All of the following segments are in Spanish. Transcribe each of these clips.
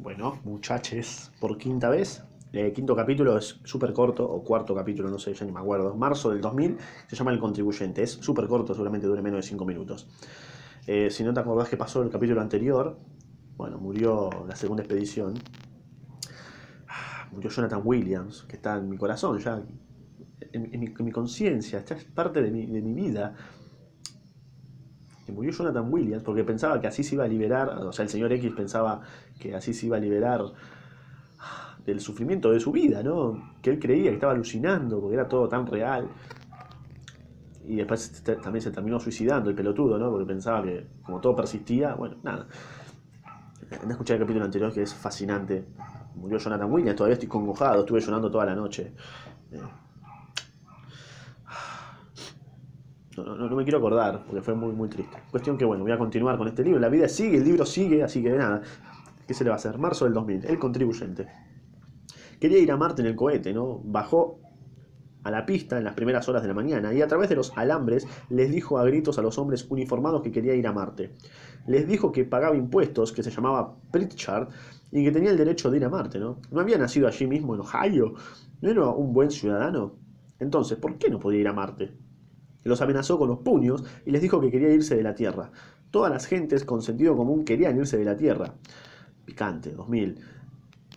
Bueno, muchachos, por quinta vez. El quinto capítulo es súper corto, o cuarto capítulo, no sé, ya ni me acuerdo. Marzo del 2000, se llama El Contribuyente. Es súper corto, seguramente dure menos de 5 minutos. Eh, si no te acordás que pasó el capítulo anterior, bueno, murió la segunda expedición. Ah, Murió Jonathan Williams, que está en mi corazón ya, en, en mi, mi conciencia, es parte de mi, de mi vida. Que murió Jonathan Williams porque pensaba que así se iba a liberar, o sea, el señor X pensaba que así se iba a liberar del sufrimiento de su vida, ¿no? Que él creía que estaba alucinando porque era todo tan real. Y después también se terminó suicidando el pelotudo, ¿no? Porque pensaba que como todo persistía, bueno, nada. Anda a el capítulo anterior que es fascinante. Murió Jonathan Williams, todavía estoy congojado, estuve llorando toda la noche. Eh, No, me quiero acordar, porque fue muy, muy triste. Cuestión que, bueno, voy a continuar con este libro. La vida sigue, el libro sigue, así que nada. ¿Qué se le va a hacer? Marzo del 2000, el contribuyente. Quería ir a Marte en el cohete, ¿no? Bajó a la pista en las primeras horas de la mañana y a través de los alambres les dijo a gritos a los hombres uniformados que quería ir a Marte. Les dijo que pagaba impuestos, que se llamaba Pritchard y que tenía el derecho de ir a Marte, ¿no? ¿No había nacido allí mismo en Ohio? ¿No era un buen ciudadano? Entonces, ¿por qué no podía ir a Marte? Los amenazó con los puños y les dijo que quería irse de la Tierra. Todas las gentes con sentido común querían irse de la Tierra. Picante, 2000.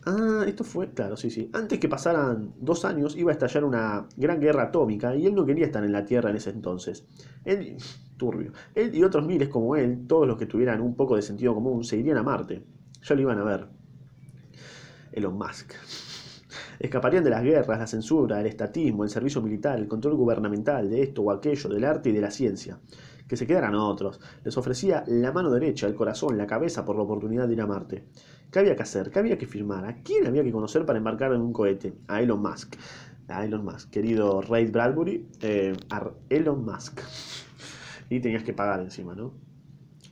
Ah, esto fue, claro, sí, sí. Antes que pasaran dos años iba a estallar una gran guerra atómica y él no quería estar en la Tierra en ese entonces. Él, turbio, él y otros miles como él, todos los que tuvieran un poco de sentido común, se irían a Marte. Ya lo iban a ver. Elon Musk. Escaparían de las guerras, la censura, el estatismo, el servicio militar, el control gubernamental de esto o aquello, del arte y de la ciencia. Que se quedaran otros. Les ofrecía la mano derecha, el corazón, la cabeza por la oportunidad de ir a Marte. ¿Qué había que hacer? ¿Qué había que firmar? ¿A quién había que conocer para embarcar en un cohete? A Elon Musk. A Elon Musk. Querido Ray Bradbury, eh, a Elon Musk. Y tenías que pagar encima, ¿no?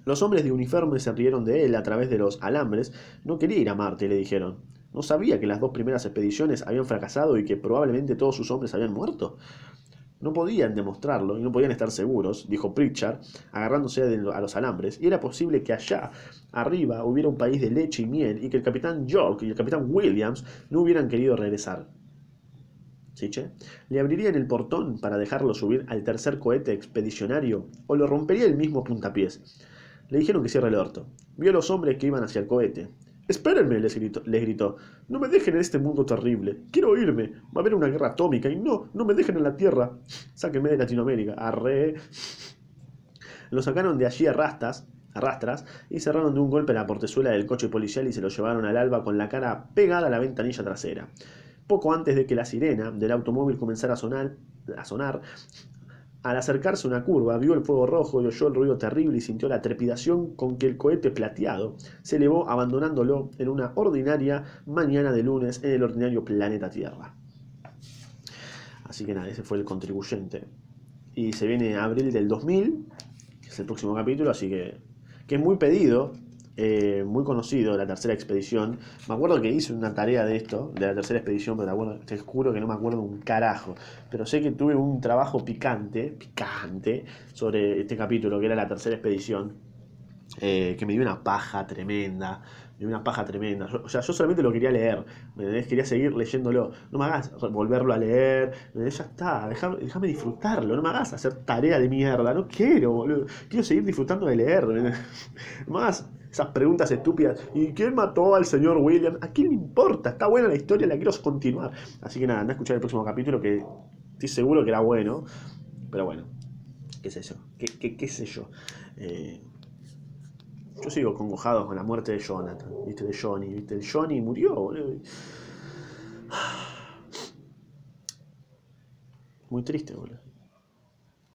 Los hombres de uniforme se rieron de él a través de los alambres. No quería ir a Marte, le dijeron. ¿No sabía que las dos primeras expediciones habían fracasado y que probablemente todos sus hombres habían muerto? No podían demostrarlo y no podían estar seguros, dijo Pritchard, agarrándose a los alambres, y era posible que allá arriba hubiera un país de leche y miel y que el capitán York y el capitán Williams no hubieran querido regresar. ¿Sí, che? ¿Le abrirían el portón para dejarlo subir al tercer cohete expedicionario o lo rompería el mismo puntapiés? Le dijeron que cierre el orto. Vio a los hombres que iban hacia el cohete. Espérenme, les gritó. No me dejen en este mundo terrible. Quiero irme. Va a haber una guerra atómica y no, no me dejen en la Tierra. Sáquenme de Latinoamérica. Arre. Lo sacaron de allí a rastas, rastras y cerraron de un golpe la portezuela del coche policial y se lo llevaron al alba con la cara pegada a la ventanilla trasera. Poco antes de que la sirena del automóvil comenzara a sonar, a sonar al acercarse a una curva, vio el fuego rojo y oyó el ruido terrible y sintió la trepidación con que el cohete plateado se elevó abandonándolo en una ordinaria mañana de lunes en el ordinario planeta Tierra. Así que nada, ese fue el contribuyente. Y se viene abril del 2000, que es el próximo capítulo, así que, que es muy pedido, eh, muy conocido, la tercera expedición. Me acuerdo que hice una tarea de esto, de la tercera expedición, pero te, juro que no me acuerdo un carajo. Pero sé que tuve un trabajo picante, picante, sobre este capítulo, que era la tercera expedición, eh, que me dio una paja tremenda. Me dio una paja tremenda. Yo- o sea, yo solamente lo quería leer. ¿me? Quería seguir leyéndolo. No me hagas volverlo a leer. ¿me? Ya está. Déjame, disfrutarlo. No me hagas hacer tarea de mierda. No quiero, boludo. Quiero seguir disfrutando de leer. ¿me entendés? Esas preguntas estúpidas. ¿Y quién mató al señor William? ¿A quién le importa? Está buena la historia, la quiero continuar. Así que nada, anda a escuchar el próximo capítulo que estoy seguro que era bueno. Pero bueno, qué sé yo. ¿Qué, qué, qué sé yo? Eh, yo sigo congojado con la muerte de Jonathan, ¿viste? De Johnny, ¿viste? El Johnny murió, boludo. Muy triste, boludo.